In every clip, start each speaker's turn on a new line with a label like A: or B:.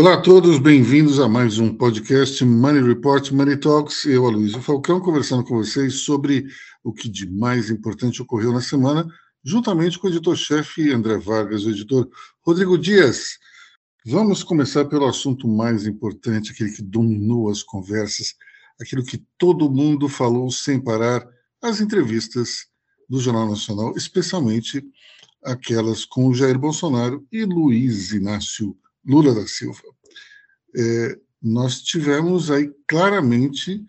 A: Olá a todos, bem-vindos a mais um podcast Money Report Money Talks. Eu, Aloysio Falcão, conversando com vocês sobre o que de mais importante ocorreu na semana, juntamente com o editor-chefe André Vargas, o editor Rodrigo Dias. Vamos começar pelo assunto mais importante, aquele que dominou as conversas, aquilo que todo mundo falou sem parar, as entrevistas do Jornal Nacional, especialmente aquelas com Jair Bolsonaro e Luiz Inácio Lula da Silva. É, nós tivemos aí claramente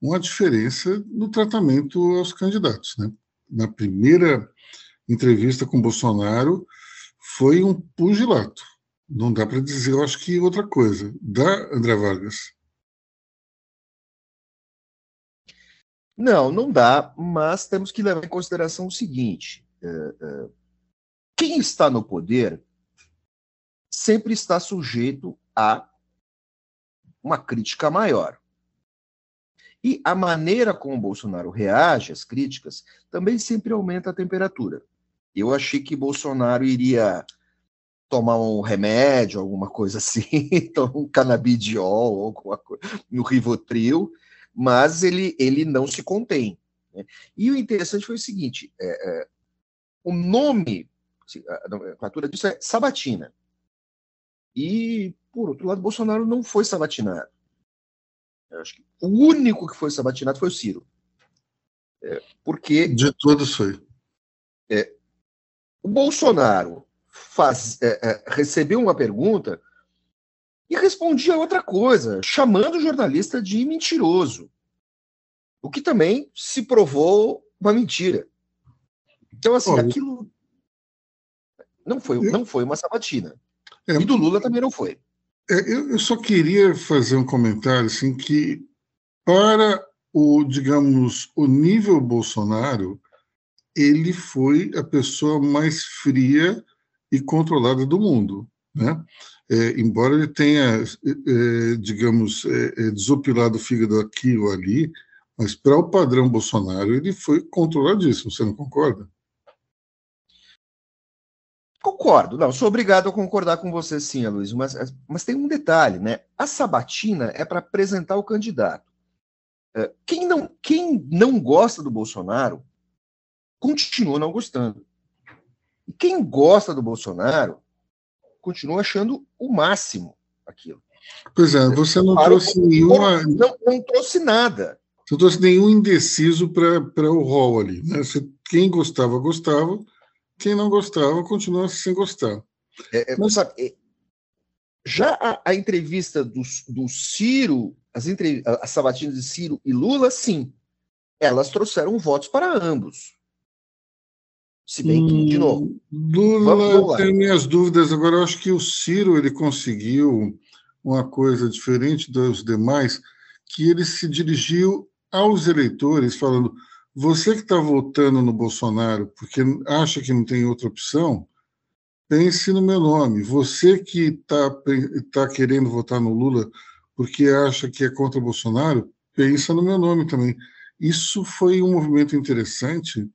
A: uma diferença no tratamento aos candidatos. Né? Na primeira entrevista com Bolsonaro, foi um pugilato. Não dá para dizer, eu acho que outra coisa. Dá, André Vargas?
B: Não, não dá, mas temos que levar em consideração o seguinte: é, é, quem está no poder sempre está sujeito a uma crítica maior. E a maneira como o Bolsonaro reage às críticas também sempre aumenta a temperatura. Eu achei que Bolsonaro iria tomar um remédio, alguma coisa assim, um canabidiol, alguma coisa, no Rivotril, mas ele, ele não se contém. Né? E o interessante foi o seguinte: é, é, o nome, a nomenclatura disso é Sabatina. E, por outro lado, Bolsonaro não foi sabatinado. Eu acho que o único que foi sabatinado foi o Ciro. É, porque.
A: De todos foi.
B: É, o Bolsonaro faz, é, é, recebeu uma pergunta e respondia outra coisa, chamando o jornalista de mentiroso. O que também se provou uma mentira. Então, assim, aquilo não foi, não foi uma sabatina. É, e do Lula também não foi.
A: É, eu, eu, só queria fazer um comentário assim que para o digamos o nível Bolsonaro ele foi a pessoa mais fria e controlada do mundo, né? É, embora ele tenha, é, digamos, é, é, desopilado o fígado aqui ou ali, mas para o padrão Bolsonaro ele foi controladíssimo, você não concorda?
B: Concordo, não, sou obrigado a concordar com você sim, Luiz, mas, mas tem um detalhe, né? A sabatina é para apresentar o candidato. É, quem não, quem não gosta do Bolsonaro continua não gostando. E quem gosta do Bolsonaro continua achando o máximo aquilo.
A: Pois é, você não para trouxe nenhuma.
B: Não, não trouxe nada.
A: Você não trouxe nenhum indeciso para o rol ali. Né? Você, quem gostava, gostava quem não gostava continua sem gostar.
B: É, é, Mas... sabe, é, já a, a, entrevista do, do Ciro, as, entre, as sabatinas de Ciro e Lula, sim, elas trouxeram votos para ambos. Se bem que, de novo. Hum,
A: Lula, vamos, vamos tem minhas dúvidas. Agora, eu acho que o Ciro ele conseguiu uma coisa diferente dos demais, que ele se dirigiu aos eleitores, falando: você que está votando no Bolsonaro porque acha que não tem outra opção, pense no meu nome. Você que está tá querendo votar no Lula porque acha que é contra o Bolsonaro, pensa no meu nome também. Isso foi um movimento interessante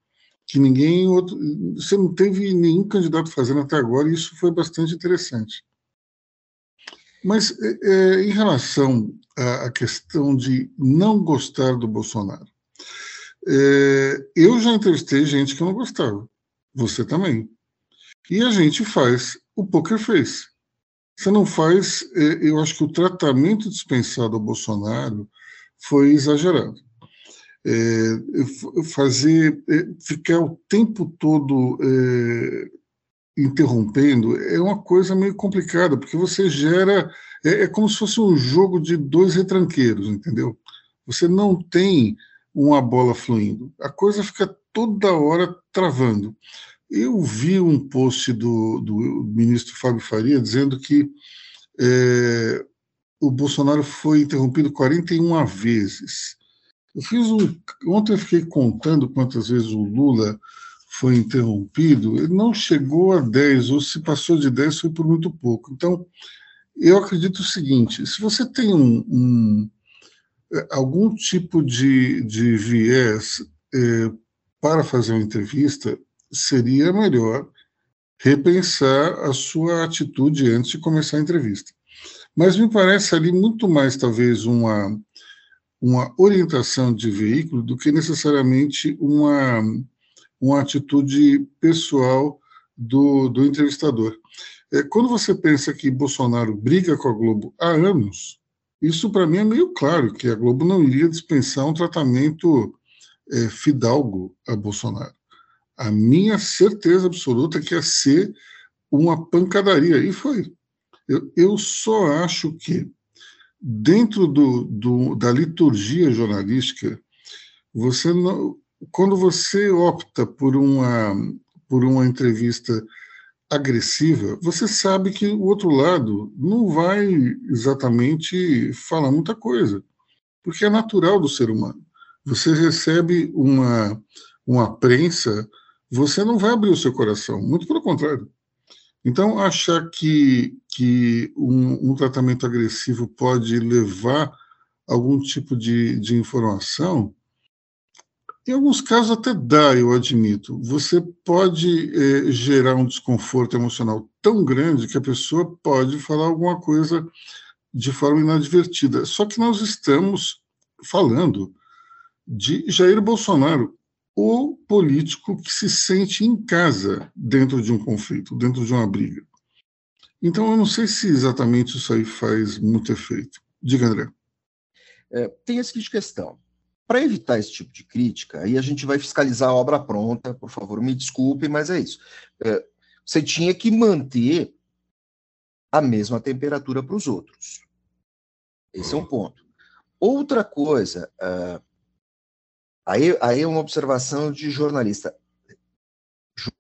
A: que ninguém outro, você não teve nenhum candidato fazendo até agora, e isso foi bastante interessante. Mas é, é em relação à, à questão de não gostar do Bolsonaro, é, eu já entrevistei gente que não gostava, você também. E a gente faz o poker face. Você não faz, é, eu acho que o tratamento dispensado ao Bolsonaro foi exagerado. É, fazer, é, ficar o tempo todo é, interrompendo é uma coisa meio complicada, porque você gera. É, é, como se fosse um jogo de dois retranqueiros, entendeu? Você não tem uma bola fluindo. A coisa fica toda hora travando. Eu vi um post do, do ministro Fábio Faria dizendo que é, o Bolsonaro foi interrompido 41 vezes. Eu fiz um. Ontem eu fiquei contando quantas vezes o Lula foi interrompido, ele não chegou a 10, ou se passou de 10 foi por muito pouco. Então, eu acredito o seguinte: se você tem um, um algum tipo de, de viés é, para fazer uma entrevista, seria melhor repensar a sua atitude antes de começar a entrevista. mas me parece ali muito mais, talvez, uma, uma orientação de veículo do que necessariamente uma, uma atitude pessoal do, do entrevistador. É, quando você pensa que Bolsonaro briga com a Globo há anos, isso para mim é meio claro, que a Globo não iria dispensar um tratamento é, fidalgo a Bolsonaro. A minha certeza absoluta é que ia ser uma pancadaria, e foi. Eu, eu só acho que, dentro do, do, da liturgia jornalística, você não, quando você opta por uma, por uma entrevista agressiva, você sabe que o outro lado não vai exatamente falar muita coisa, porque é natural do ser humano. Você recebe uma, uma prensa, você não vai abrir o seu coração, muito pelo contrário. Então, achar que, que um, um tratamento agressivo pode levar algum tipo de, de informação, em alguns casos até dá, eu admito. Você pode é, gerar um desconforto emocional tão grande que a pessoa pode falar alguma coisa de forma inadvertida. Só que nós estamos falando de Jair Bolsonaro, o político que se sente em casa dentro de um conflito, dentro de uma briga. Então, eu não sei se exatamente isso aí faz muito efeito. Diga, André.
B: É, tem a seguinte questão. Para evitar esse tipo de crítica, aí a gente vai fiscalizar a obra pronta, por favor, me desculpe, mas é isso. É, você tinha que manter a mesma temperatura para os outros. Esse é um ponto. Outra coisa, uh, aí, aí é uma observação de jornalista.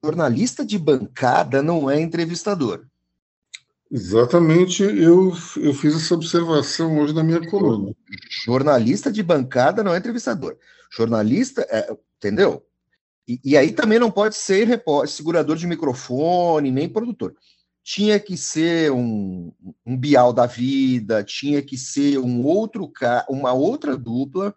B: Jornalista de bancada não é entrevistador.
A: Exatamente, eu, eu fiz essa observação hoje na minha coluna.
B: Jornalista de bancada não é entrevistador. Jornalista, é, entendeu? E, e, aí também não pode ser repórter, segurador de microfone, nem produtor. Tinha que ser um, um bial da vida, tinha que ser um outro uma outra dupla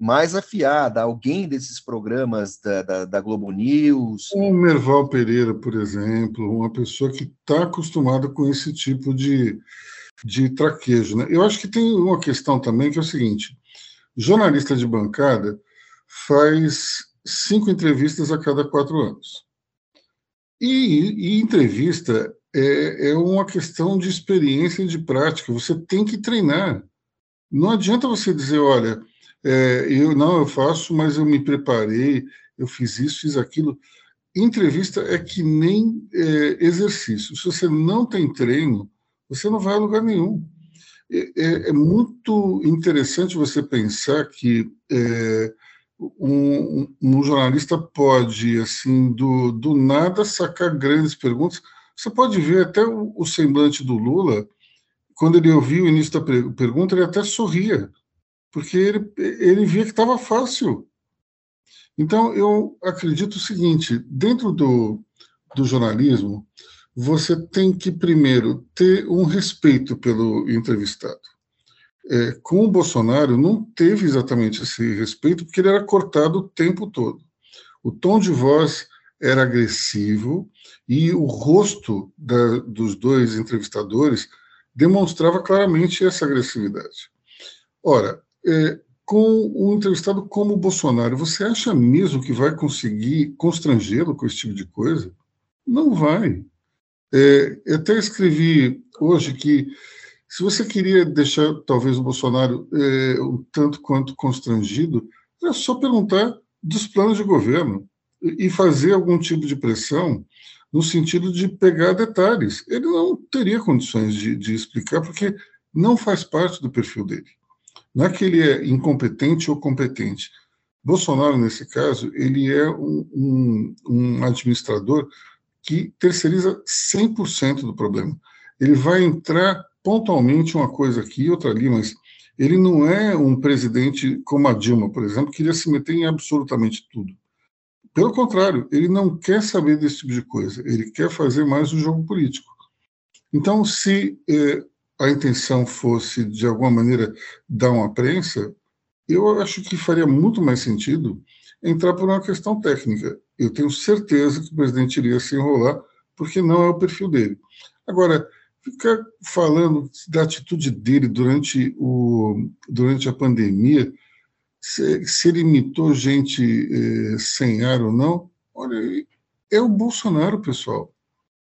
B: mais afiada, alguém desses programas da, da, da Globo News.
A: O Merval Pereira, por exemplo, uma pessoa que está acostumada com esse tipo de, de traquejo. Né? Eu acho que tem uma questão também que é o seguinte: jornalista de bancada faz cinco entrevistas a cada quatro anos. E, e entrevista é, é uma questão de experiência e de prática. Você tem que treinar. Não adianta você dizer, olha, é, eu não, eu faço, mas eu me preparei, eu fiz isso, fiz aquilo. Entrevista é que nem é, exercício. Se você não tem treino, você não vai a lugar nenhum. É, é, é muito interessante você pensar que é, um, um, jornalista pode, assim, do, do nada, sacar grandes perguntas. Você pode ver até o, o semblante do Lula, quando ele ouviu o início da pergunta, ele até sorria porque ele, ele via que estava fácil. Então, eu acredito o seguinte: dentro do, do jornalismo, você tem que, primeiro, ter um respeito pelo entrevistado. É, com o Bolsonaro, não teve exatamente esse respeito, porque ele era cortado o tempo todo. O tom de voz era agressivo e o rosto da, dos dois entrevistadores demonstrava claramente essa agressividade. Ora, é, com um entrevistado como o Bolsonaro, você acha mesmo que vai conseguir constrangê-lo com esse tipo de coisa? Não vai. É, eu até escrevi hoje que se você queria deixar talvez o Bolsonaro é, um tanto quanto constrangido, é só perguntar dos planos de governo e fazer algum tipo de pressão no sentido de pegar detalhes. Ele não teria condições de, de explicar, porque não faz parte do perfil dele. Não é que ele é incompetente ou competente. Bolsonaro, nesse caso, ele é um, um, um administrador que terceiriza 100% do problema. Ele vai entrar pontualmente uma coisa aqui outra ali, mas ele não é um presidente como a Dilma, por exemplo, que iria se meter em absolutamente tudo. Pelo contrário, ele não quer saber desse tipo de coisa, ele quer fazer mais o jogo político. Então, se eh, a intenção fosse, de alguma maneira, dar uma prensa, eu acho que faria muito mais sentido entrar por uma questão técnica. Eu tenho certeza que o presidente iria se enrolar, porque não é o perfil dele. Agora, ficar falando da atitude dele durante, o, durante a pandemia, se, se ele imitou gente eh, sem ar ou não, olha, é o Bolsonaro, pessoal.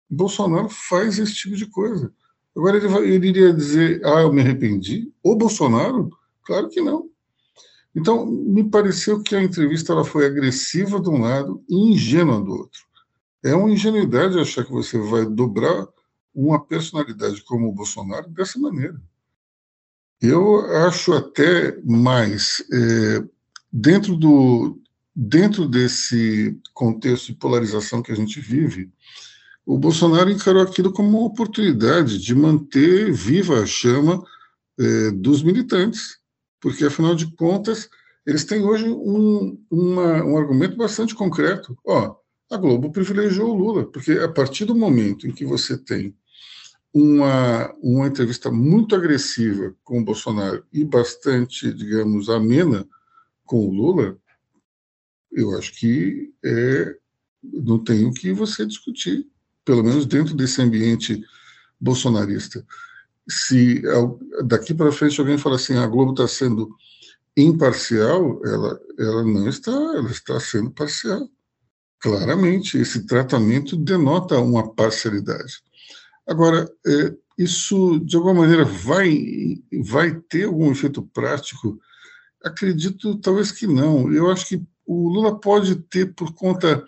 A: Bolsonaro faz esse tipo de coisa. Agora ele, vai, ele iria dizer, ah, eu me arrependi? O Bolsonaro? Claro que não. Então, me pareceu que a entrevista ela foi agressiva de um lado e ingênua do outro. É uma ingenuidade achar que você vai dobrar uma personalidade como o Bolsonaro dessa maneira. Eu acho até mais, é, dentro, do, dentro desse contexto de polarização que a gente vive, o Bolsonaro encarou aquilo como uma oportunidade de manter viva a chama é, dos militantes, porque, afinal de contas, eles têm hoje um, uma, um argumento bastante concreto. Ó, a Globo privilegiou o Lula, porque a partir do momento em que você tem uma, uma entrevista muito agressiva com o Bolsonaro e bastante, digamos, amena com o Lula, eu acho que é, não tem o que você discutir, pelo menos dentro desse ambiente bolsonarista. Se daqui para frente alguém fala assim, a Globo está sendo imparcial, ela, ela não está, ela está sendo parcial. Claramente, esse tratamento denota uma parcialidade. Agora, é, isso de alguma maneira vai, vai ter algum efeito prático? Acredito talvez que não. Eu acho que o Lula pode ter, por conta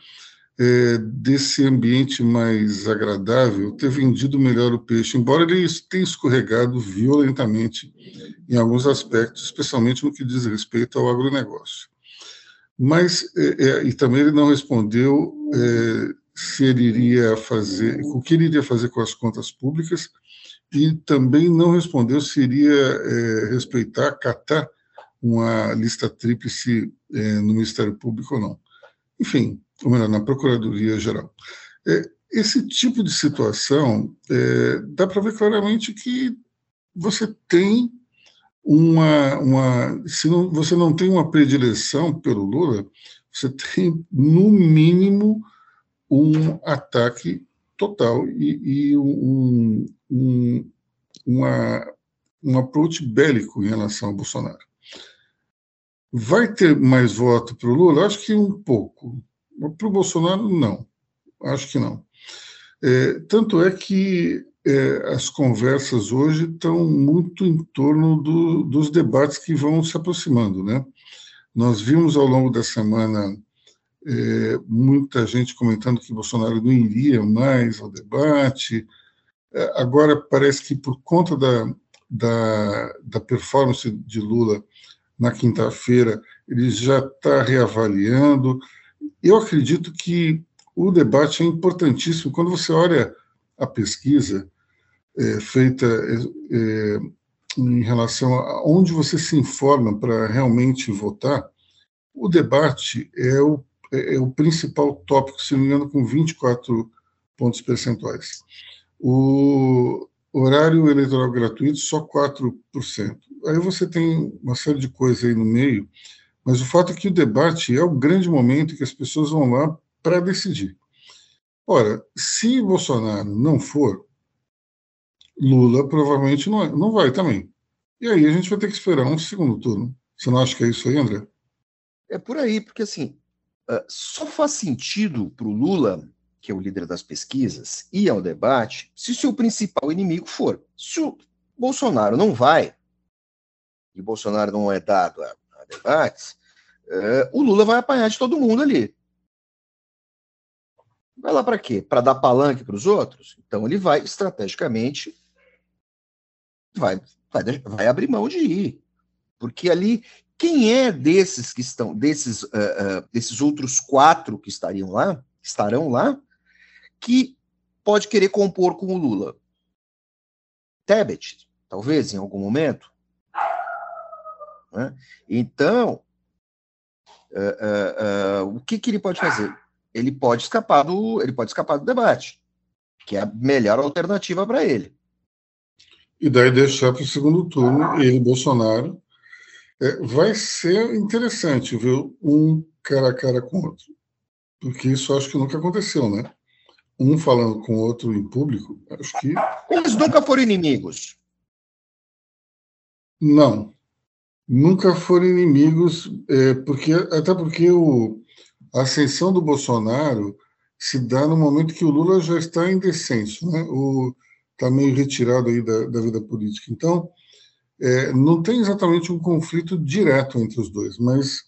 A: é, desse ambiente mais agradável, ter vendido melhor o peixe, embora ele tenha escorregado violentamente em alguns aspectos, especialmente no que diz respeito ao agronegócio. Mas, é, é, e também ele não respondeu é, se ele iria fazer, o que ele iria fazer com as contas públicas, e também não respondeu se iria é, respeitar, acatar uma lista tríplice é, no Ministério Público ou não. Enfim, ou melhor, na Procuradoria Geral. É, esse tipo de situação, é, dá para ver claramente que você tem uma. uma se não, você não tem uma predileção pelo Lula, você tem, no mínimo, um ataque total e, e um, um, uma, um approach bélico em relação ao Bolsonaro. Vai ter mais voto para o Lula? Acho que um pouco. Para o Bolsonaro, não. Acho que não. É, tanto é que é, as conversas hoje estão muito em torno do, dos debates que vão se aproximando. Né? Nós vimos ao longo da semana é, muita gente comentando que Bolsonaro não iria mais ao debate. É, agora parece que por conta da, da, da performance de Lula na quinta-feira, ele já está reavaliando. Eu acredito que o debate é importantíssimo. Quando você olha a pesquisa é, feita é, é em relação a onde você se informa para realmente votar, o debate é o é, é o principal tópico, se não me engano, com 24 pontos percentuais. O horário eleitoral gratuito, só 4%. Aí você tem uma série de coisas aí no meio, mas o fato é que o debate é o grande momento que as pessoas vão lá para decidir. Ora, se Bolsonaro não for, Lula provavelmente não, não vai também. E aí a gente vai ter que esperar um segundo turno. Você não acha que é isso aí, André?
B: É por aí, porque assim, ah, só faz sentido para o Lula, que é o líder das pesquisas, ir ao debate se o seu principal inimigo for. Se o Bolsonaro não vai, e Bolsonaro não é dado a debates, uh, o Lula vai apanhar de todo mundo ali. Vai lá para quê? Para dar palanque para os outros? Então ele vai estrategicamente vai, vai, vai abrir mão de ir. Porque ali quem é desses que estão, desses, uh, uh, desses outros quatro que estariam lá, estarão lá, que pode querer compor com o Lula? Tebet, talvez, em algum momento. Né? Então, uh, o que, que ele pode fazer? Ele pode escapar do, ele pode escapar do debate, que é a melhor alternativa para ele.
A: E daí deixar para o segundo turno ele, Bolsonaro, é, vai ser interessante ver um cara a cara com o outro, porque isso acho que nunca aconteceu, né? um falando com o outro em público, acho que.
B: Eles nunca foram inimigos.
A: Não. Nunca foram inimigos, é, porque, até porque o, a ascensão do Bolsonaro se dá no momento que o Lula já está em descenso, né? está meio retirado aí da, da vida política. Então, é, não tem exatamente um conflito direto entre os dois, mas,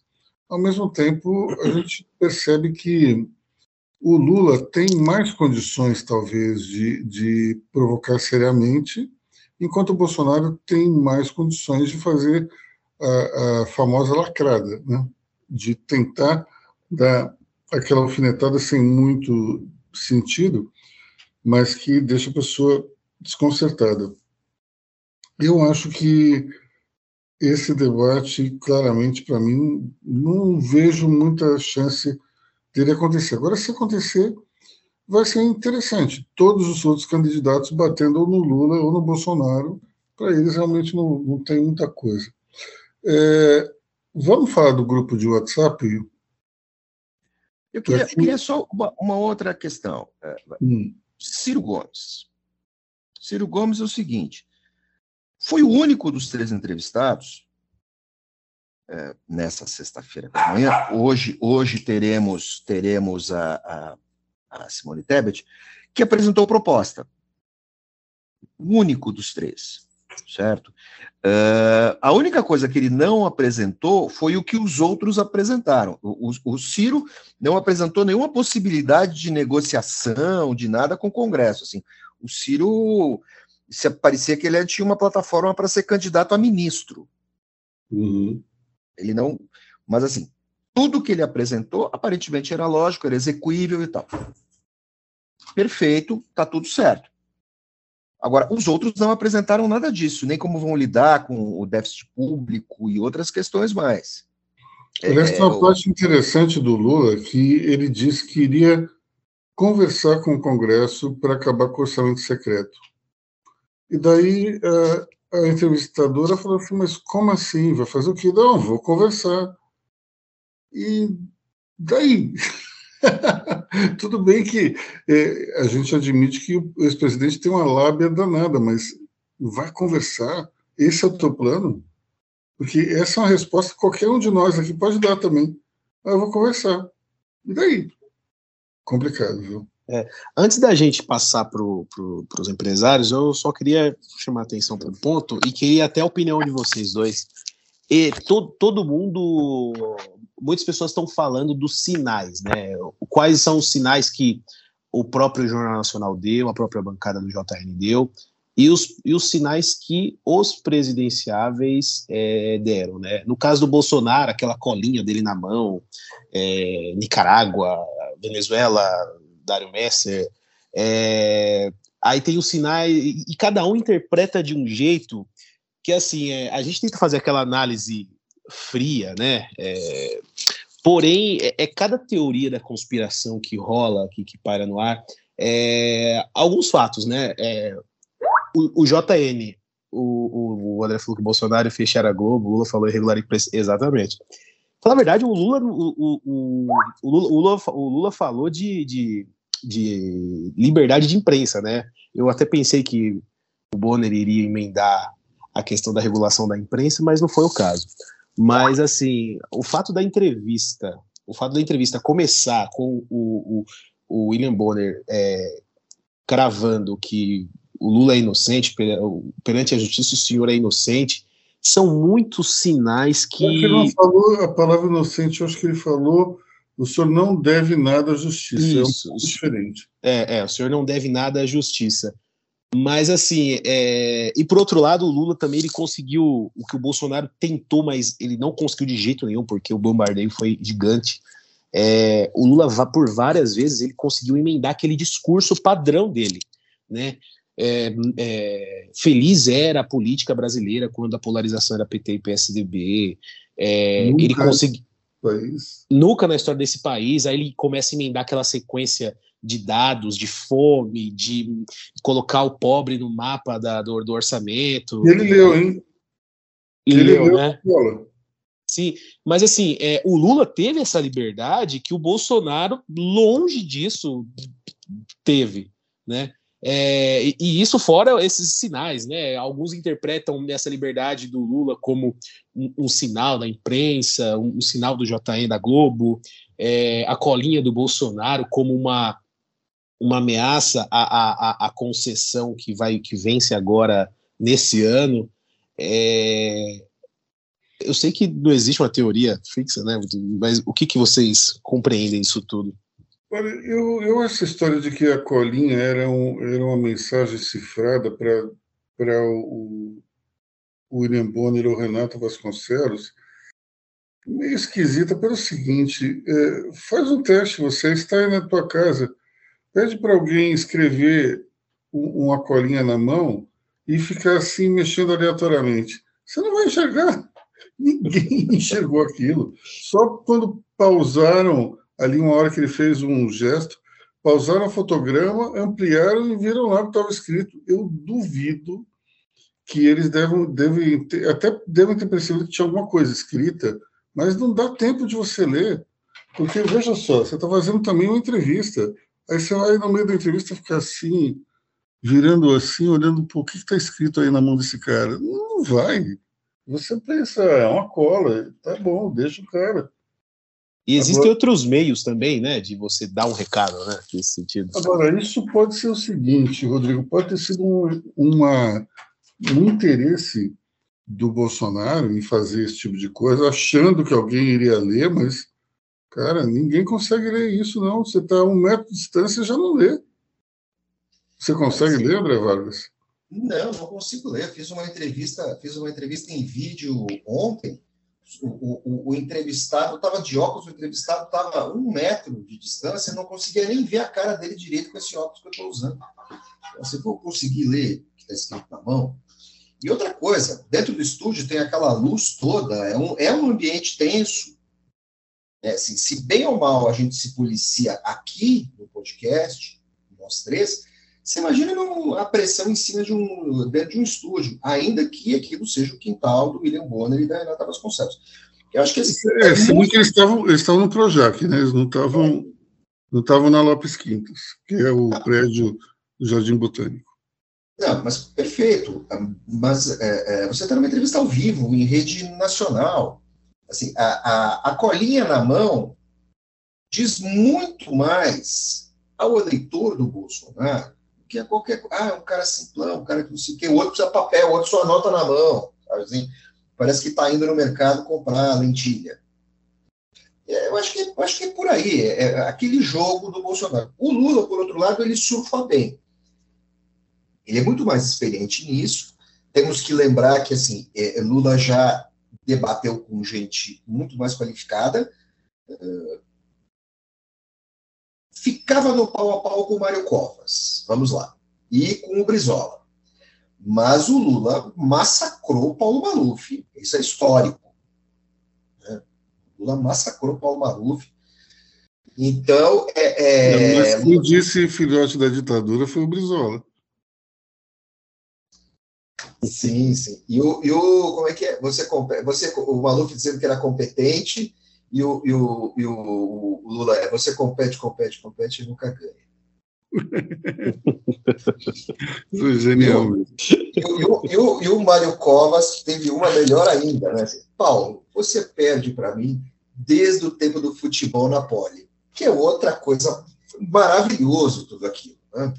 A: ao mesmo tempo, a gente percebe que o Lula tem mais condições, talvez, de, de provocar seriamente, enquanto o Bolsonaro tem mais condições de fazer a, a famosa lacrada, né? de tentar dar aquela alfinetada sem muito sentido, mas que deixa a pessoa desconcertada. Eu acho que esse debate, claramente, para mim, não vejo muita chance dele acontecer. Agora, se acontecer, vai ser interessante. Todos os outros candidatos batendo ou no Lula ou no Bolsonaro, para eles realmente não, não tem muita coisa. É, vamos falar do grupo de WhatsApp?
B: Eu queria, Aqui... queria só uma, uma, outra questão. É, hum. Ciro Gomes. Ciro Gomes é o seguinte: foi o único dos três entrevistados é, nessa sexta-feira da manhã. Hoje, hoje teremos teremos a, a, a Simone Tebet que apresentou proposta. O único dos três certo? Uh, a única coisa que ele não apresentou foi o que os outros apresentaram. O, o, o, Ciro não apresentou nenhuma possibilidade de negociação, de nada com o Congresso. Assim, o Ciro se parecia que ele tinha uma plataforma para ser candidato a ministro.
A: Uhum.
B: Ele não, mas assim, tudo que ele apresentou aparentemente era lógico, era execuível e tal. Perfeito, tá tudo certo. Agora, os outros não apresentaram nada disso, nem como vão lidar com o déficit público e outras questões mais.
A: Essa é, uma parte interessante do Lula, que ele disse que iria conversar com o Congresso para acabar com o orçamento secreto. E daí a, a entrevistadora falou assim, mas como assim? Vai fazer o quê? Não, vou conversar. E daí? Tudo bem que é, a gente admite que o ex-presidente tem uma lábia danada, mas vai conversar? Esse é o teu plano? Porque essa é uma resposta que qualquer um de nós aqui pode dar também. Ah, eu vou conversar. E daí? Complicado, viu?
C: É, antes da gente passar para pro, os empresários, eu só queria chamar a atenção para um ponto e queria até a opinião de vocês dois. E to, todo mundo muitas pessoas estão falando dos sinais, né? Quais são os sinais que o próprio Jornal Nacional deu, a própria bancada do JN deu, e os, e os sinais que os presidenciáveis é, deram, né? No caso do Bolsonaro, aquela colinha dele na mão, é, Nicarágua, Venezuela, Dário Messer, é, aí tem os sinais, e, cada um interpreta de um jeito que, assim, é, a gente tenta fazer aquela análise fria, né? É, porém, é, é, cada teoria da conspiração que rola, que, que paira no ar, é, alguns fatos, né? É, o, o, JN, o, o, André falou que o Bolsonaro fechar a Globo, o Lula falou irregular exatamente. Fala a verdade, o Lula, o, o, o, o Lula, o Lula falou de, de, de liberdade de imprensa, né? Eu até pensei que o Bonner iria emendar a questão da regulação da imprensa, mas não foi o caso. Mas, assim, o fato da entrevista, o fato da entrevista começar com o, o, o William Bonner é, cravando que o Lula é inocente, perante a justiça o senhor é inocente, são muitos sinais que.
A: Ele não falou a palavra inocente, eu acho que ele falou o senhor não deve nada à justiça. Isso, é um diferente.
C: É, é, o senhor não deve nada à justiça. Mas assim, é... e por outro lado, o Lula também ele conseguiu o que o Bolsonaro tentou, mas ele não conseguiu de jeito nenhum, porque o bombardeio foi gigante. É... o Lula, por várias vezes, ele conseguiu emendar aquele discurso padrão dele, né? É, é, feliz era a política brasileira quando a polarização era PT e PSDB. É, ele conseguiu. Nunca na história desse país, aí ele começa a emendar aquela sequência de dados, de fome, de colocar o pobre no mapa da, do, do orçamento.
A: Ele leu, hein?
C: Ele, ele leu, leu, né? Sim, mas assim, é, o Lula teve essa liberdade que o Bolsonaro, longe disso, teve, né? É, e, e, isso fora esses sinais, né? Alguns interpretam essa liberdade do Lula como um, um sinal da imprensa, um, um, sinal do JN da Globo, é, a colinha do Bolsonaro como uma, uma ameaça à, à, à, concessão que vai que vence agora nesse ano. É, eu sei que não existe uma teoria fixa, né? Mas o que, que vocês compreendem disso tudo?
A: Olha, eu, eu essa história de que a colinha era, um, era uma mensagem cifrada para o, o William Bonner ou Renato Vasconcelos, meio esquisita pelo seguinte: é, faz um teste, você está aí na tua casa, pede para alguém escrever um, uma colinha na mão e ficar assim mexendo aleatoriamente. Você não vai enxergar. Ninguém enxergou aquilo. Só quando pausaram ali uma hora que ele fez um gesto, pausaram o fotograma, ampliaram e viram lá o que estava escrito. Eu duvido que eles devem, devem ter, até devem ter percebido que tinha alguma coisa escrita, mas não dá tempo de você ler, porque veja só, você está fazendo também uma entrevista, aí você vai no meio da entrevista ficar assim, virando assim, olhando por que está escrito aí na mão desse cara. Não vai. Você pensa, é uma cola, tá bom, deixa o cara.
C: E existem agora, outros meios também, né, de você dar um recado, né, nesse sentido.
A: Agora, isso pode ser o seguinte, Rodrigo, pode ter sido um, uma, um interesse do Bolsonaro em fazer esse tipo de coisa, achando que alguém iria ler, mas, cara, ninguém consegue ler isso, não. Você está a um metro de distância e já não lê. Você consegue ler, André Vargas?
B: Não, não consigo ler. Fiz uma entrevista, fiz uma entrevista em vídeo ontem o, o, o entrevistado estava de óculos, o entrevistado estava a um metro de distância, não conseguia nem ver a cara dele direito com esse óculos que eu estou usando. Então, se eu conseguir ler o que está escrito na mão. E outra coisa, dentro do estúdio tem aquela luz toda, é um, é um ambiente tenso. É, assim, se bem ou mal a gente se policia aqui no podcast, nós três, você imagina a pressão em cima de um, dentro de um estúdio, ainda que aquilo seja o quintal do William Bonner e da Renata Vasconcelos. Eu acho que esse,
A: é, é muito... eles estavam, eles estavam no Projac, né? Eles não estavam, não estavam na Lopes Quintas, que é o ah. prédio do Jardim Botânico.
B: Não, mas perfeito. Mas é, é, você está numa entrevista ao vivo, em rede nacional. Assim, a, a, a colinha na mão diz muito mais ao eleitor do Bolsonaro que é qualquer Ah, é um cara simplão, um cara que não sei o quê, o outro precisa papel, o outro só anota na mão. Sabe assim? Parece que está indo no mercado comprar lentilha. É, eu, acho que, eu acho que é por aí, é, é, aquele jogo do Bolsonaro. O Lula, por outro lado, ele surfa bem. Ele é muito mais experiente nisso. Temos que lembrar que assim, é, Lula já debateu com gente muito mais qualificada. Uh, ficava no pau a pau com o Mário Covas, vamos lá, e com o Brizola. Mas o Lula massacrou o Paulo Maluf, isso é histórico. Né? O Lula massacrou o Paulo Maluf. Então, é,
A: é... Mas quem disse filhote da ditadura foi o Brizola.
B: Sim, sim. E o, e o como é que é? Você, você, o Maluf dizendo que era competente, e o, e o, e o, o Lula é: você compete, compete, compete e nunca ganha.
A: genial.
B: E o, e, o, e o Mário Covas teve uma melhor ainda, né? Paulo, você perde para mim desde o tempo do futebol na pole, que é outra coisa maravilhoso tudo aquilo. Né?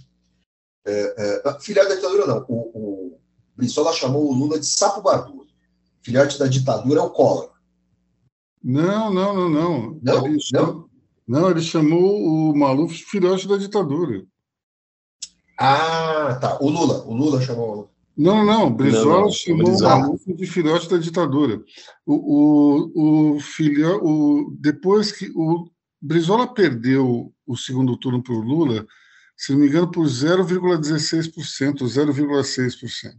B: É, é, filhote da ditadura, não. O, o Brizola chamou o Lula de sapo barbudo. Filhote da ditadura é o Collor.
A: Não, não, não, não.
B: Não,
A: ele
B: não?
A: não, ele chamou o Maluf de filhote da ditadura.
B: Ah, tá. O Lula, o Lula chamou.
A: Não, não, Brizola não, chamou o Maluf de filhote da ditadura. O, o, o, filho, o depois que o Brizola perdeu o segundo turno para o Lula, se não me engano, por 0,16%, 0,6%.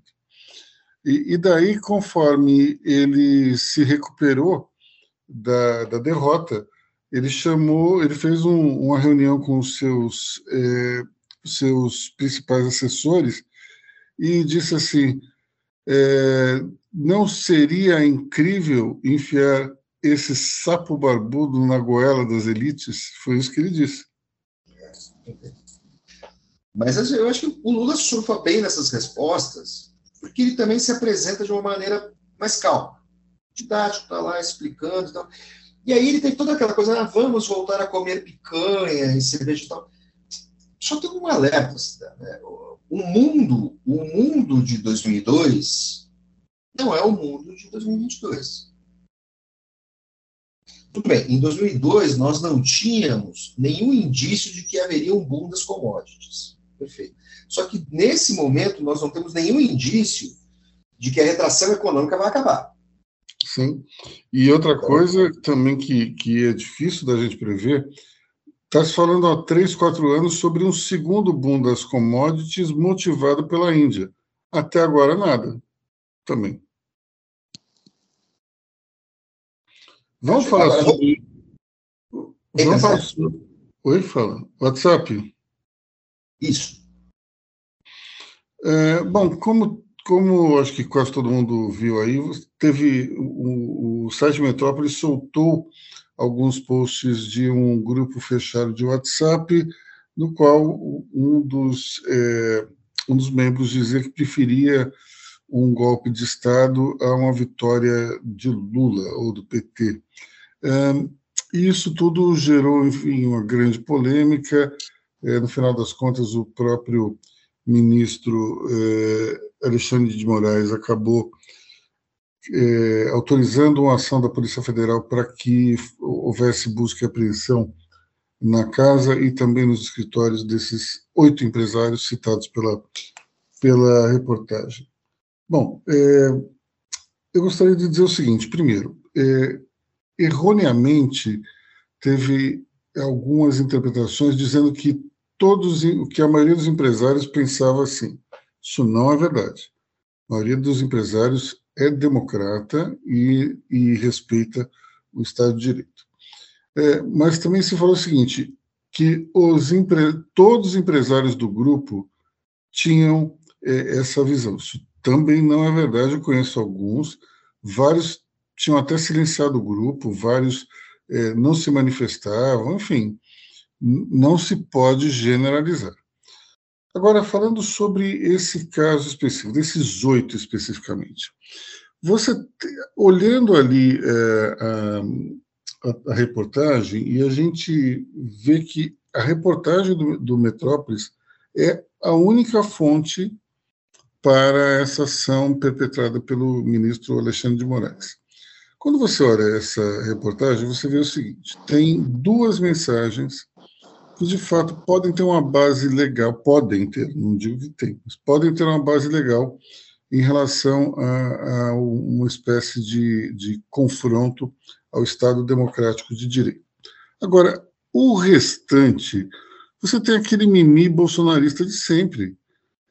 A: E, e daí, conforme ele se recuperou, da, da derrota, ele chamou, ele fez um, uma reunião com os seus, é, seus principais assessores e disse assim: é, não seria incrível enfiar esse sapo barbudo na goela das elites? Foi isso que ele disse.
B: Mas eu acho que o Lula surfa bem nessas respostas, porque ele também se apresenta de uma maneira mais calma. Didático, está lá explicando e tal. E aí ele tem toda aquela coisa, ah, vamos voltar a comer picanha e cerveja e tal. Só tem um alerta. Né? O mundo, o mundo de 2002 não é o mundo de 2022. Tudo bem, em 2002 nós não tínhamos nenhum indício de que haveria um boom das commodities. Perfeito. Só que nesse momento nós não temos nenhum indício de que a retração econômica vai acabar.
A: Sim. E outra então, coisa também que, que é difícil da gente prever, está se falando há três, quatro anos sobre um segundo boom das commodities motivado pela Índia. Até agora nada. Também. Vamos falar sobre. Vamos falar sobre... Oi, fala. WhatsApp.
B: Isso.
A: É, bom, como, como acho que quase todo mundo viu aí, teve o, o site Metrópolis soltou alguns posts de um grupo fechado de WhatsApp, no qual um dos, é, um dos membros dizia que preferia um golpe de Estado a uma vitória de Lula ou do PT. E isso tudo gerou, enfim, uma grande polêmica. É, no final das contas, o próprio ministro é, Alexandre de Moraes acabou é, autorizando uma ação da Polícia Federal para que houvesse busca e apreensão na casa e também nos escritórios desses oito empresários citados pela, pela reportagem. Bom, é, eu gostaria de dizer o seguinte: primeiro, é, erroneamente teve algumas interpretações dizendo que todos, que a maioria dos empresários pensava assim. Isso não é verdade. A maioria dos empresários é democrata e, e respeita o Estado de Direito. É, mas também se falou o seguinte, que os empre... todos os empresários do grupo tinham é, essa visão. Isso também não é verdade, eu conheço alguns, vários tinham até silenciado o grupo, vários é, não se manifestavam, enfim, não se pode generalizar. Agora, falando sobre esse caso específico, desses oito especificamente, você olhando ali é, a, a, reportagem e a gente vê que a reportagem do, do Metrópolis é a única fonte para essa ação perpetrada pelo ministro Alexandre de Moraes. Quando você olha essa reportagem, você vê o seguinte: tem duas mensagens que de fato podem ter uma base legal, podem ter, não digo que tem, mas podem ter uma base legal em relação a, a uma espécie de, de confronto ao Estado democrático de direito. Agora, o restante, você tem aquele mimi bolsonarista de sempre,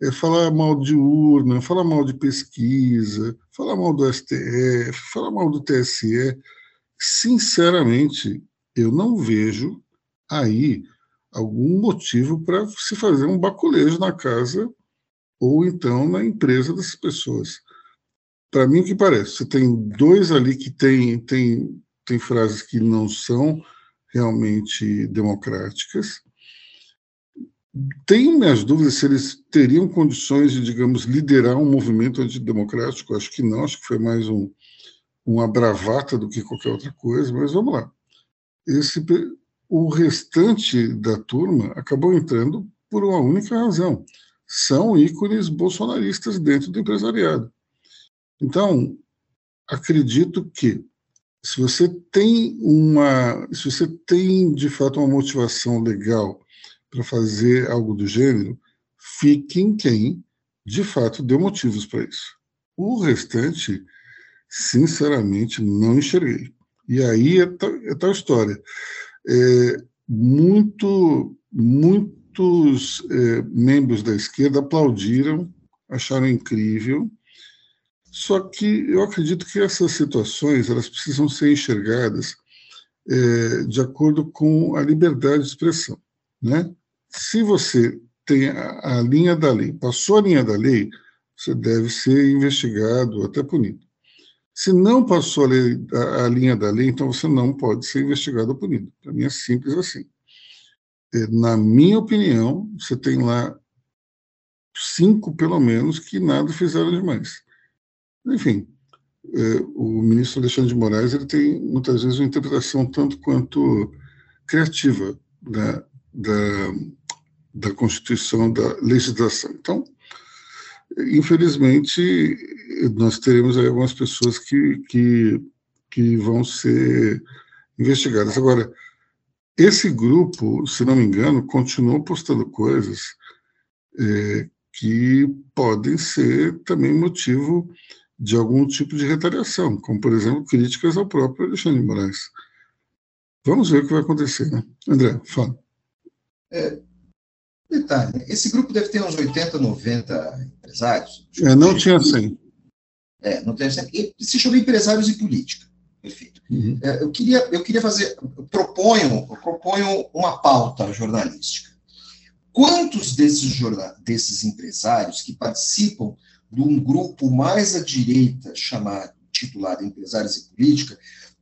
A: é falar mal de urna, falar mal de pesquisa, falar mal do STF, falar mal do TSE. Sinceramente, eu não vejo aí algum motivo para se fazer um baculejo na casa ou então na empresa dessas pessoas. Para mim, o que parece? Você tem dois ali que tem, tem, tem frases que não são realmente democráticas, tenho minhas dúvidas se eles teriam condições de, digamos, liderar um movimento antidemocrático. Acho que não, acho que foi mais um, uma bravata do que qualquer outra coisa, mas vamos lá. Esse, o restante da turma acabou entrando por uma única razão. São ícones bolsonaristas dentro do empresariado. Então, acredito que se você tem uma, se você tem de fato uma motivação legal para fazer algo do gênero, fique em quem de fato deu motivos para isso. O restante, sinceramente, não enxerguei. E aí é tal, é tal história. É, muito, muitos é, membros da esquerda aplaudiram, acharam incrível, só que eu acredito que essas situações elas precisam ser enxergadas é, de acordo com a liberdade de expressão. Né? Se você tem a, a linha da lei, passou a linha da lei, você deve ser investigado, até punido. Se não passou a, lei, a, a, linha da lei, então você não pode ser investigado ou punido. Para mim é simples assim. É, na minha opinião, você tem lá cinco, pelo menos, que nada fizeram demais. Enfim, é, o ministro Alexandre de Moraes ele tem, muitas vezes, uma interpretação tanto quanto criativa da, da, da Constituição, da legislação. Então, infelizmente, nós teremos aí algumas pessoas que, que, que vão ser investigadas. Agora, esse grupo, se não me engano, continuou postando coisas é, que podem ser também motivo de algum tipo de retaliação, como, por exemplo, críticas ao próprio Alexandre de Moraes. Vamos ver o que vai acontecer, né? André, fala.
B: É, detalhe, esse grupo deve ter uns 80, 90 empresários.
A: É, não tinha 100.
B: É, não tem 100. E se chama empresários e política. Perfeito. Uhum. É, eu, queria, eu queria fazer, eu proponho, eu proponho uma pauta jornalística. Quantos desses, jornal, desses empresários que participam de um grupo mais à direita, chamado, titulado Empresários e Política,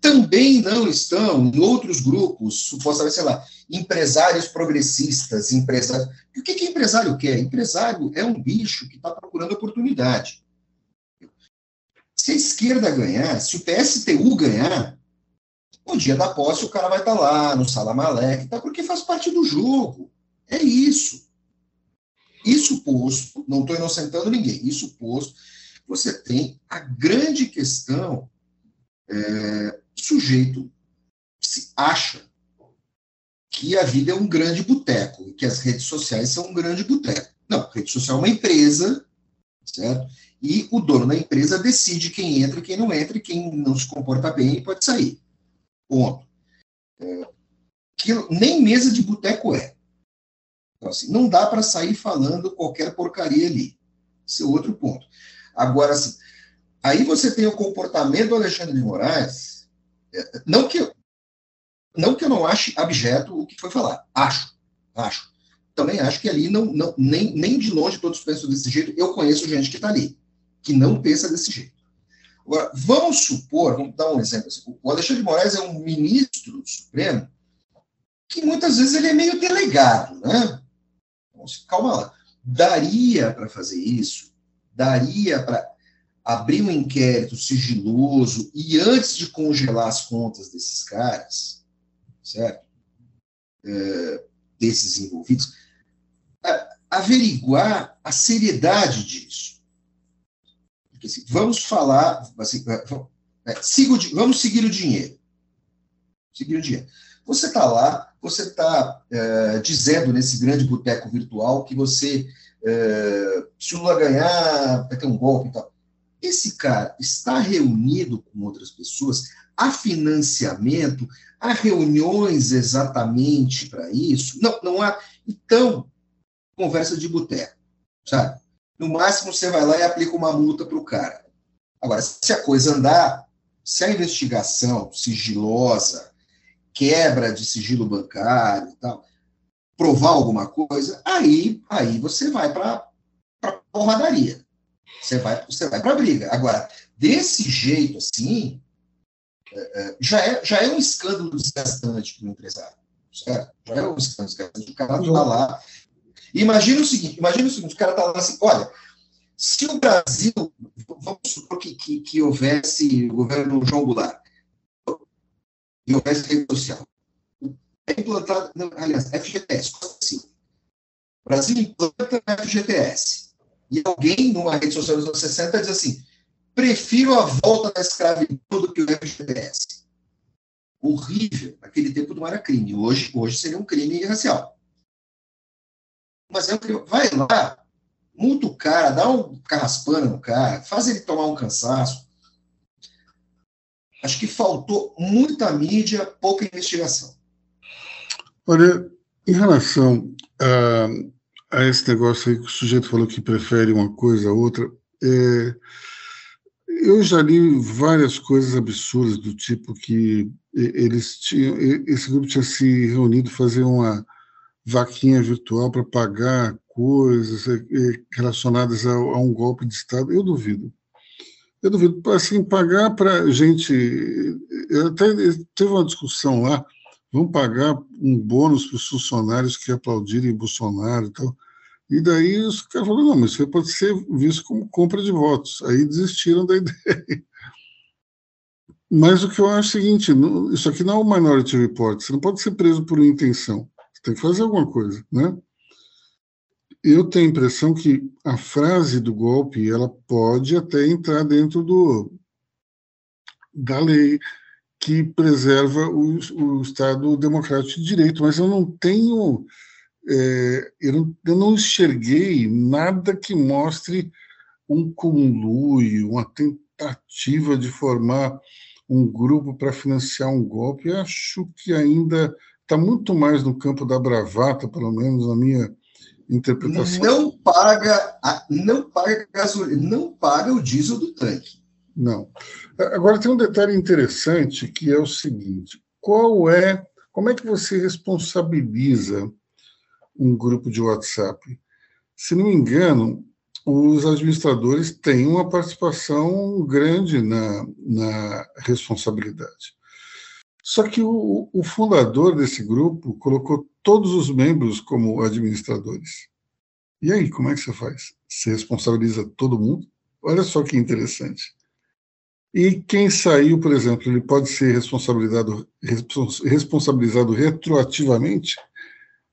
B: também não estão em outros grupos, supostamente, sei lá, empresários progressistas, empresários. O que, que empresário quer? Empresário é um bicho que está procurando oportunidade. Se a esquerda ganhar, se o PSTU ganhar, no dia da posse o cara vai estar tá lá, no Salamalek, tá, porque faz parte do jogo. É isso. Isso posto, não estou inocentando ninguém, isso posto, você tem a grande questão é, sujeito se acha que a vida é um grande boteco, que as redes sociais são um grande boteco. Não, rede social é uma empresa, certo? E o dono da empresa decide quem entra e quem não entra, e quem não se comporta bem pode sair. Ponto. É, que nem mesa de boteco é. Então, assim, não dá para sair falando qualquer porcaria ali. Esse é outro ponto. Agora, assim, aí você tem o comportamento do Alexandre de Moraes, não que, não que eu não ache abjeto o que foi falar, acho, acho. Também acho que ali não, não nem, nem de longe todos pensam desse jeito. Eu conheço gente que está ali, que não pensa desse jeito. Agora, vamos supor, vamos dar um exemplo. Assim, o Alexandre de Moraes é um ministro do Supremo que muitas vezes ele é meio delegado, né? calma lá. Daria para fazer isso? Daria para abrir um inquérito sigiloso e antes de congelar as contas desses caras, certo? É, desses envolvidos, averiguar a seriedade disso. Porque, assim, vamos falar, assim, é, é siga vamos seguir o dinheiro. Seguir o dinheiro. Você está lá, você está é, dizendo nesse grande boteco virtual que você, é, se o Lula ganhar, vai ter um golpe e tal. Esse cara está reunido com outras pessoas, há financiamento, há reuniões exatamente para isso? Não, não há. Então, conversa de boteco, sabe? No máximo, você vai lá e aplica uma multa para o cara. Agora, se a coisa andar, se a investigação sigilosa, quebra de sigilo bancário e tal, provar alguma coisa, aí, aí você vai para a porradaria. Você vai, você vai para a briga. Agora, desse jeito assim, é, é, já, é, já é um escândalo desgastante para o empresário. Certo? Já é um escândalo desgastante. O cara está lá. Imagina o seguinte: imagina o seguinte, o cara está lá assim, olha, se o Brasil, vamos supor que, que, que houvesse o governo João Goulart, e houvesse rede social. É implantado, não, aliás, FGTS, assim. O Brasil implanta FGTS. E alguém numa rede social dos anos 60 diz assim: prefiro a volta da escravidão do que o FGTS. Horrível. Naquele tempo não era crime. Hoje, hoje seria um crime racial. Mas é um crime. Vai lá, multa o cara, dá um carraspana no cara, faz ele tomar um cansaço, Acho que faltou muita mídia, pouca investigação.
A: Olha, em relação a, a esse negócio aí que o sujeito falou que prefere uma coisa a outra, é, eu já li várias coisas absurdas do tipo que eles tinham, esse grupo tinha se reunido fazer uma vaquinha virtual para pagar coisas é, é, relacionadas a, a um golpe de Estado. Eu duvido. Eu duvido, assim, pagar para gente. Até teve uma discussão lá, vamos pagar um bônus para os funcionários que aplaudirem Bolsonaro e tal. E daí os caras falaram, não, mas isso pode ser visto como compra de votos. Aí desistiram da ideia. Mas o que eu acho é o seguinte, isso aqui não é o Minority Report, você não pode ser preso por intenção, você tem que fazer alguma coisa, né? Eu tenho a impressão que a frase do golpe, ela pode até entrar dentro do, da lei que preserva o, o Estado democrático de direito, mas eu não tenho é, eu, não, eu não enxerguei nada que mostre um conluio, uma tentativa de formar um grupo para financiar um golpe. Eu acho que ainda está muito mais no campo da bravata, pelo menos na minha interpretação.
B: Não paga, não paga gasolina, não paga o diesel do tanque.
A: Não. Agora tem um detalhe interessante que é o seguinte: qual é, como é que você responsabiliza um grupo de WhatsApp. Se não me engano, os administradores têm uma participação grande na, na responsabilidade. Só que o, o, fundador desse grupo colocou todos os membros como administradores. E aí, como é que você faz? Você responsabiliza todo mundo? Olha só que interessante. E quem saiu, por exemplo, ele pode ser responsabilizado, responsabilizado retroativamente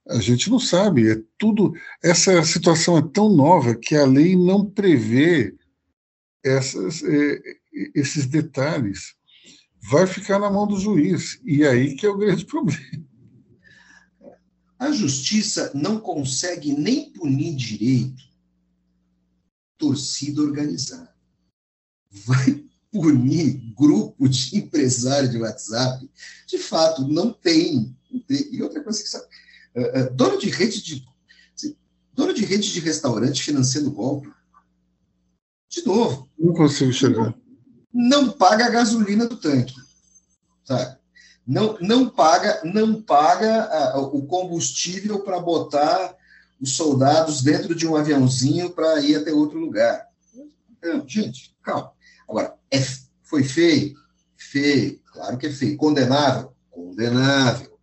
A: a gente não sabe, é tudo. Essa situação é tão nova que a lei não prevê essas, é, esses detalhes. Vai ficar na mão do juiz, e aí que é o grande problema.
B: A justiça não consegue nem punir direito torcida organizada. Vai punir grupo de empresário de WhatsApp? De fato, não tem. Não tem. E outra coisa que sabe Uh, dono de rede de assim, dono de rede de restaurante financiando golpe. De novo.
A: Não consigo enxergar.
B: Não, não paga a gasolina do tanque. Sabe? Não, não paga, não paga uh, o combustível para botar os soldados dentro de um aviãozinho para ir até outro lugar. Não, gente, calma. Agora, é, foi feio? Feio. Claro que é feio. Condenável? Condenável.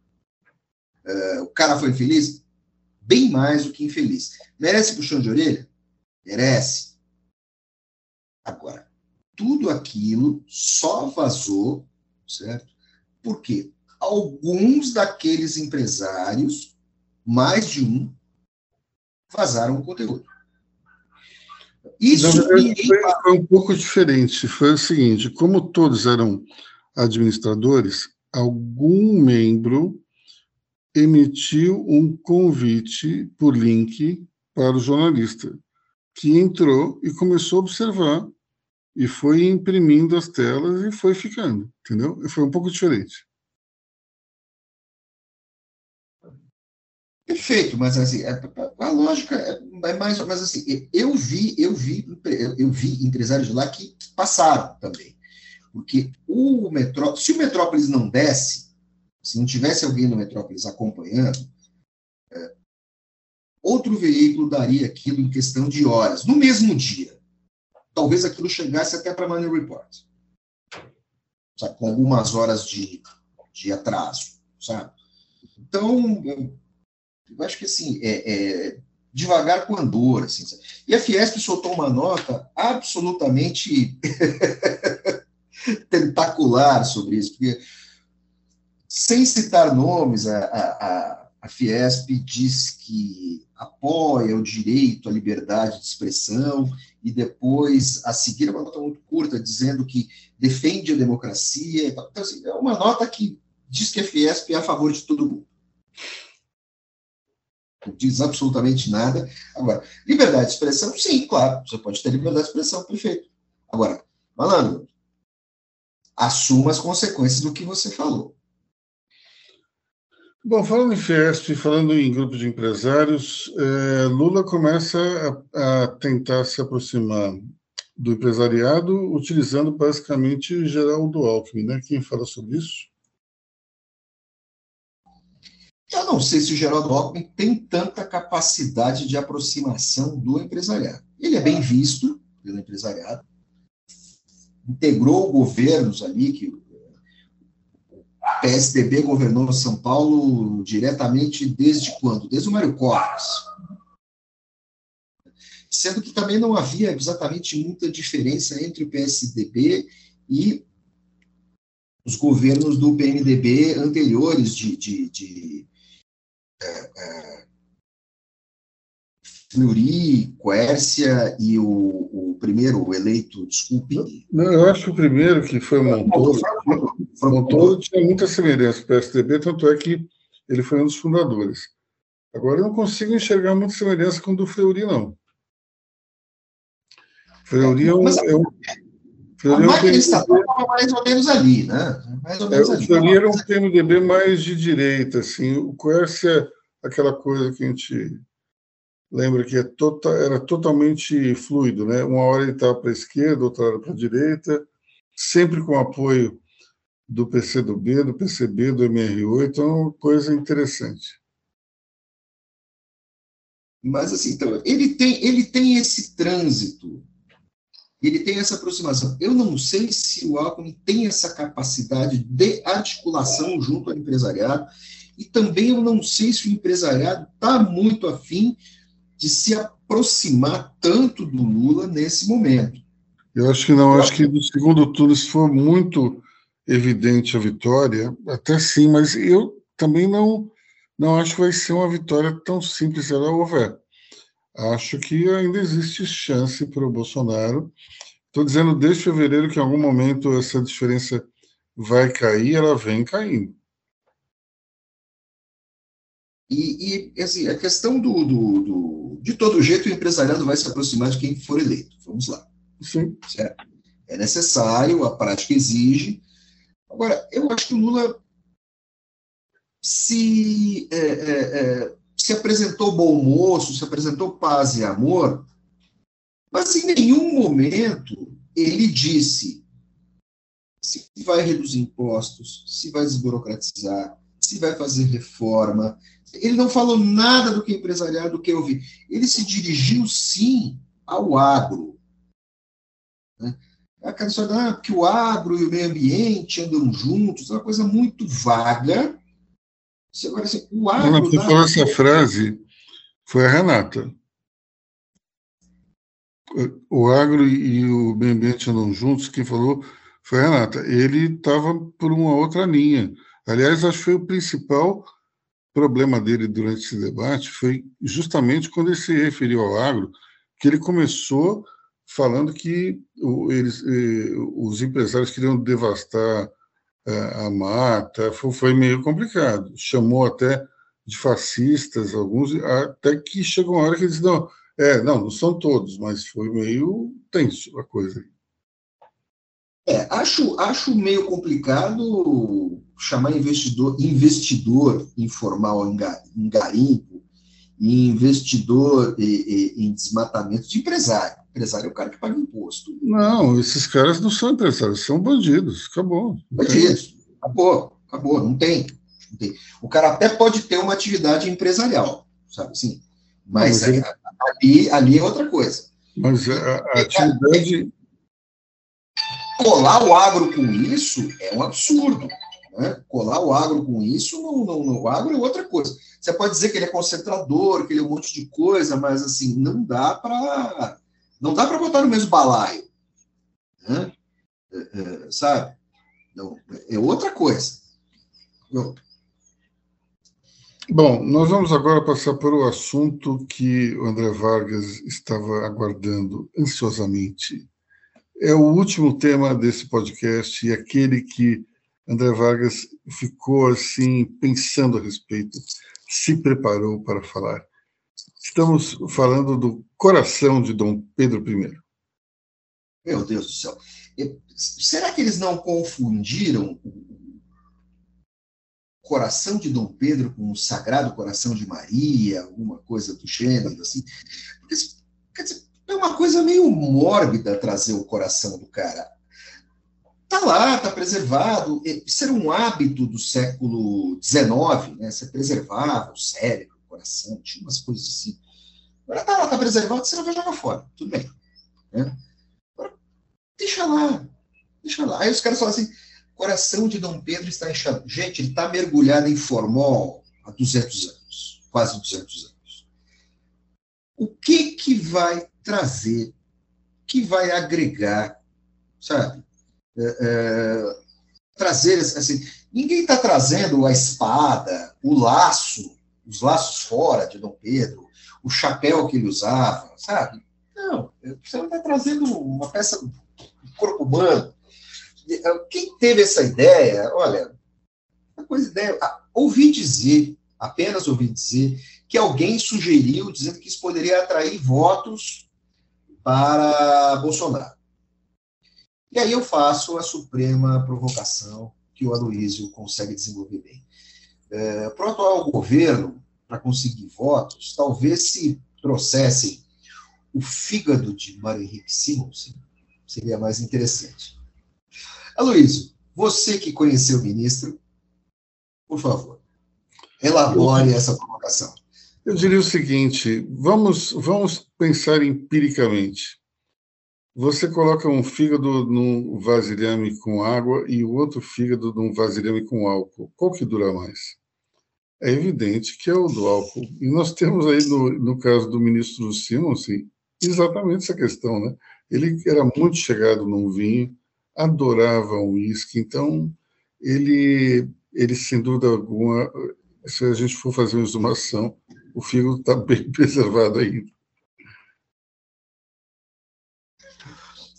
B: Uh, o cara foi feliz? Bem mais do que infeliz. Merece puxão de orelha? Merece. Agora, tudo aquilo só vazou, certo? Porque alguns daqueles empresários, mais de um, vazaram o conteúdo.
A: Isso verdade, foi, foi um pouco diferente. Foi o seguinte: como todos eram administradores, algum membro emitiu um convite por link para o jornalista, que entrou e começou a observar e foi imprimindo as telas e foi ficando, entendeu? Foi um pouco diferente.
B: Perfeito, mas assim, é, a lógica é, é mais, mas assim, eu vi, eu vi, eu vi empresários lá que passaram também, porque o metrô, se o Metrópolis não desce, se não tivesse alguém no Metrópolis acompanhando, é, outro veículo daria aquilo em questão de horas, no mesmo dia. Talvez aquilo chegasse até para a Money Report, sabe? com algumas horas de, de atraso, sabe? Então, eu acho que assim, é, é devagar com andor, assim. E a Fiesp soltou uma nota absolutamente tentacular sobre isso, porque sem citar nomes, a, a, a Fiesp diz que apoia o direito à liberdade de expressão e depois, a seguir, é uma nota muito curta, dizendo que defende a democracia. Então, assim, é uma nota que diz que a Fiesp é a favor de todo mundo. Não diz absolutamente nada. Agora, liberdade de expressão, sim, claro, você pode ter liberdade de expressão, perfeito. Agora, malandro, assuma as consequências do que você falou.
A: Bom, falando em Fiesp, falando em grupo de empresários, é, Lula começa a, a, tentar se aproximar do empresariado utilizando basicamente Geraldo Alckmin, né? Quem fala sobre isso?
B: Eu não sei se o Geraldo Alckmin tem tanta capacidade de aproximação do empresariado. Ele é bem visto pelo empresariado, integrou governos ali que PSDB governou São Paulo diretamente desde quando? Desde o Mário Covas. sendo que também não havia exatamente muita diferença entre o PSDB e os governos do PMDB anteriores de, de, de é, é, Fleury, Quércia e o, o, primeiro eleito, desculpe.
A: Não, eu acho que o primeiro que foi Montoro, Montoro tinha muita semelhança com o PSDB, tanto é que ele foi um dos fundadores. Agora eu não consigo enxergar muita semelhança com o do Fleury, não. Fleury é um. É um
B: Fleury a máquina estatal estava mais ou menos ali, né? Mais ou
A: menos é, ali. O Fleury era um PMDB mais de direita, assim. O Quércia, aquela coisa que a gente lembra que é tota, era totalmente fluido, né? Uma hora ele estava para a esquerda, outra hora para a direita, sempre com apoio do PCdoB, do PCB, do MR8, então é uma coisa interessante.
B: Mas assim, então, ele tem, ele tem esse trânsito, ele tem essa aproximação. Eu não sei se o Alckmin tem essa capacidade de articulação junto ao empresariado, e também eu não sei se o empresariado está muito afim de se aproximar tanto do Lula nesse momento.
A: Eu acho que não, eu acho que no segundo turno, se for muito evidente a vitória, até sim, mas eu também não, não acho que vai ser uma vitória tão simples ela houver. Acho que ainda existe chance para o Bolsonaro. Estou dizendo desde fevereiro que em algum momento essa diferença vai cair, ela vem caindo.
B: E, e assim, a questão do, do, do, De todo jeito, o empresariado vai se aproximar de quem for eleito. Vamos lá.
A: Sim.
B: Certo? É necessário, a prática exige. Agora, eu acho que o Lula se, é, é, é, se apresentou bom moço, se apresentou paz e amor, mas em nenhum momento ele disse se vai reduzir impostos, se vai desburocratizar, se vai fazer reforma, ele não falou nada do que empresariado, do que eu vi. Ele se dirigiu, sim, ao agro. Né? Aquela história ah, que o agro e o meio ambiente andam juntos, é uma coisa muito vaga. Agora, assim, o agro.
A: Quem falou essa frase foi a Renata. O agro e o meio ambiente andam juntos, quem falou foi a Renata. Ele estava por uma outra linha. Aliás, acho que foi o principal problema dele durante esse debate foi justamente quando ele se referiu ao agro, que ele começou falando que eles, eh, os empresários queriam devastar a mata, foi meio complicado. Chamou até de fascistas alguns, até que chegou uma hora que ele disse, não, é, não, não são todos, mas foi meio tenso a coisa.
B: É, acho, acho meio complicado chamar investidor, investidor informal em, em garimpo e investidor e, e, em desmatamento de empresário. Empresário é o cara que paga imposto.
A: Não, esses caras não são empresários, são bandidos. Acabou.
B: Bandidos. Acabou, acabou, não tem. Não tem. O cara até pode ter uma atividade empresarial, sabe assim? Mas, mas ele... ali, ali é outra coisa.
A: Mas a, a atividade.
B: Colar o agro com isso é um absurdo. Né? Colar o agro com isso, não, não, não, o agro é outra coisa. Você pode dizer que ele é concentrador, que ele é um monte de coisa, mas assim, não dá para não dá para botar no mesmo balaio. Né? É, é, sabe? Não, é outra coisa.
A: Bom, nós vamos agora passar para o assunto que o André Vargas estava aguardando ansiosamente. É o último tema desse podcast e aquele que André Vargas ficou assim pensando a respeito, se preparou para falar. Estamos falando do coração de Dom Pedro I.
B: Meu Deus do céu. Será que eles não confundiram o coração de Dom Pedro com o Sagrado Coração de Maria, alguma coisa do gênero, assim? Porque, quer dizer, é uma coisa meio mórbida trazer o coração do cara. Está lá, está preservado. Isso era um hábito do século XIX, né? Você preservava o cérebro, coração, tinha umas coisas assim. Agora está lá, está preservado, você não vai jogar fora. Tudo bem. Né? Agora, deixa lá. Deixa lá. Aí os caras falam assim: coração de Dom Pedro está inchado. Gente, ele está mergulhado em formol há 200 anos, quase 200 anos. o que que vai trazer, que vai agregar, sabe? É, é, trazer assim, ninguém está trazendo a espada, o laço, os laços fora de Dom Pedro, o chapéu que ele usava, sabe? Não, você está trazendo uma peça do corpo humano. Quem teve essa ideia, olha, uma coisa ideia, ouvi dizer, apenas ouvi dizer, que alguém sugeriu, dizendo que isso poderia atrair votos para Bolsonaro. E aí eu faço a suprema provocação que o Aloysio consegue desenvolver bem. É, para o atual governo, para conseguir votos, talvez se trouxessem o fígado de Mário Henrique Simons, seria mais interessante. Aloysio, você que conheceu o ministro, por favor, elabore essa provocação.
A: Eu diria o seguinte: vamos, vamos pensar empiricamente. Você coloca um fígado num vasilhame com água e o outro fígado num vasilhame com álcool. Qual que dura mais? É evidente que é o do álcool. E nós temos aí, no, no caso do ministro Simons, exatamente essa questão. Né? Ele era muito chegado num vinho, adorava um uísque, então ele, ele, sem dúvida alguma, se a gente for fazer uma exumação, o fígado está bem preservado ainda.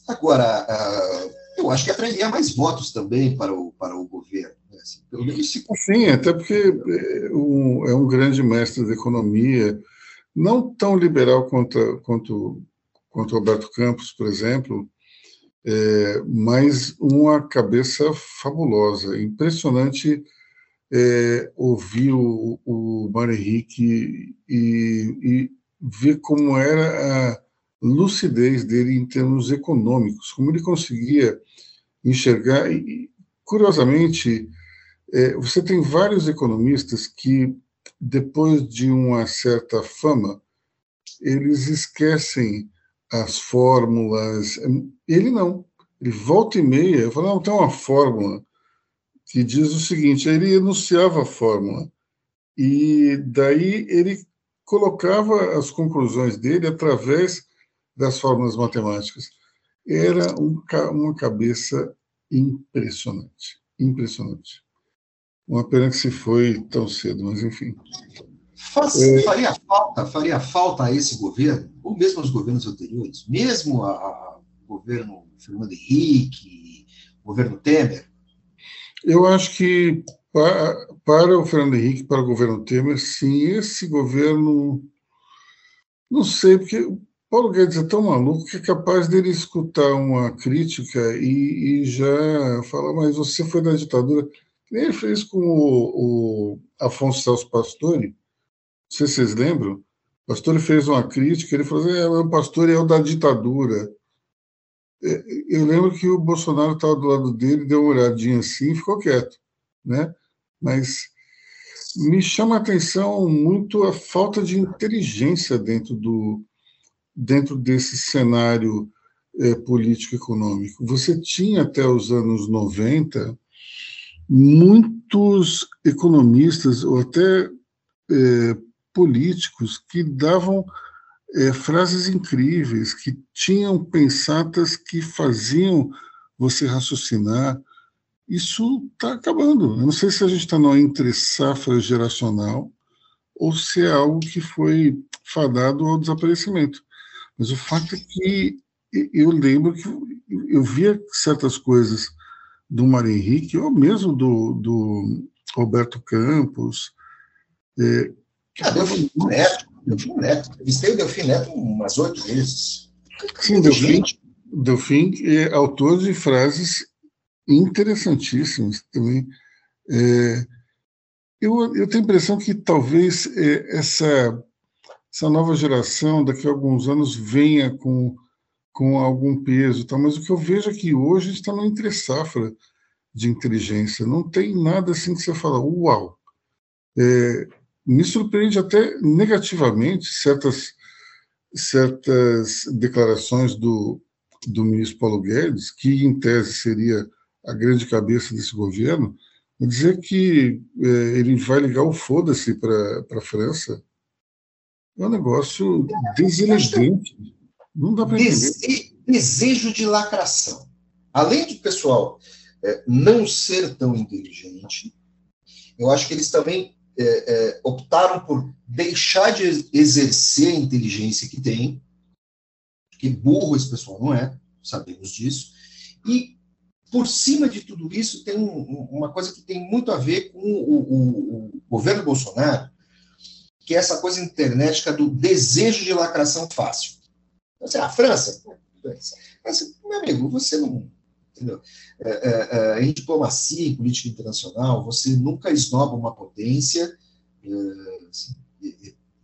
B: Agora, uh, eu acho que atrairia mais votos também para o, para o governo.
A: Sim, até porque é um, é um grande mestre da economia, não tão liberal quanto, quanto, quanto Roberto Campos, por exemplo, é, mas uma cabeça fabulosa. Impressionante é, ouvir o, o Mário Henrique e, e ver como era a lucidez dele em termos econômicos, como ele conseguia enxergar. E, curiosamente, é, você tem vários economistas que, depois de uma certa fama, eles esquecem as fórmulas. Ele não. Ele volta e meia, fala, não, tem uma fórmula que diz o seguinte, ele enunciava a fórmula, e daí ele colocava as conclusões dele através das fórmulas matemáticas. Era um, uma cabeça impressionante, impressionante. Uma pena que se foi tão cedo, mas enfim.
B: Faz, é... faria, falta, faria falta a esse governo, ou mesmo aos governos anteriores, mesmo ao governo Fernando Henrique, governo Temer?
A: Eu acho que para, para o Fernando Henrique, para o governo Temer, sim, esse governo, não sei, porque Paulo Guedes é tão maluco que é capaz dele escutar uma crítica e, e já falar, mas você foi da ditadura. Nem ele fez com o, o Afonso Celso Pastore, não sei se vocês lembram, o Pastore fez uma crítica, ele falou assim, é, o Pastore é o da ditadura. É, eu lembro que o Bolsonaro estava do lado dele, deu uma olhadinha assim e ficou quieto, né? Mas me chama a atenção muito a falta de inteligência dentro do, dentro desse cenário é, político-econômico. Você tinha até os anos 90 muitos economistas ou até é, políticos que davam é, frases incríveis, que tinham pensatas que faziam você raciocinar. Isso está acabando. Eu não sei se a gente está numa entre-safra geracional ou se é algo que foi fadado ao desaparecimento. Mas o fato é que eu lembro que eu via certas coisas do Mário Henrique, ou mesmo do, do Roberto Campos.
B: É, ah, Delfim Neto, Delfim Neto. Entrevistei o Delfim Neto umas oito vezes.
A: Sim, Delfim, Delfim é autor de frases interessantíssimas também. É, eu, eu tenho a impressão que talvez é, essa essa nova geração, daqui a alguns anos, venha com, com algum peso. Tá? Mas o que eu vejo é que hoje está no entre-safra de inteligência. Não tem nada assim que você fala, uau! É, me surpreende até negativamente certas, certas declarações do, do ministro Paulo Guedes, que em tese seria a grande cabeça desse governo, dizer que é, ele vai ligar o foda-se para a França É um negócio deselegante. Não dá para
B: entender. Desejo de lacração. Além do pessoal é, não ser tão inteligente, eu acho que eles também é, é, optaram por deixar de exercer a inteligência que tem, que burro esse pessoal não é, sabemos disso, e por cima de tudo isso tem um, uma coisa que tem muito a ver com o, o, o governo Bolsonaro, que é essa coisa internetica do desejo de lacração fácil. Então, assim, a França, mas, meu amigo, você não. É, é, é, em diplomacia, em política internacional, você nunca esnoba uma potência. É, assim,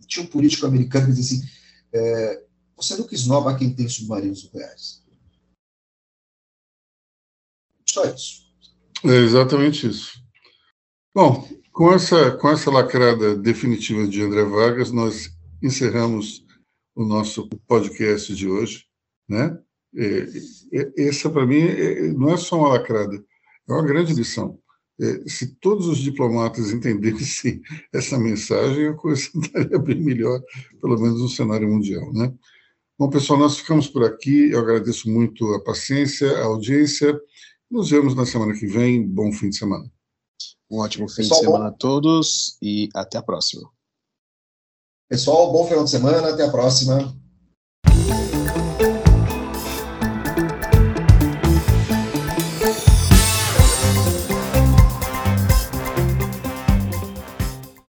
B: tinha um político americano que dizia assim: é, você nunca esnoba quem tem submarinos nucleares. Só isso.
A: É exatamente isso. Bom, com essa, com essa lacrada definitiva de André Vargas, nós encerramos o nosso podcast de hoje, né? essa, para mim, não é só uma lacrada, é uma grande lição. se todos os diplomatas entendessem essa mensagem, a coisa estaria bem melhor, pelo menos no cenário mundial, né? Bom, pessoal, nós ficamos por aqui. Eu agradeço muito a paciência, a audiência. Nos vemos na semana que vem. Bom fim de semana.
C: Um ótimo fim Pessoal, de semana bom. a todos e até a próxima.
B: Pessoal, bom final de semana. Até a próxima.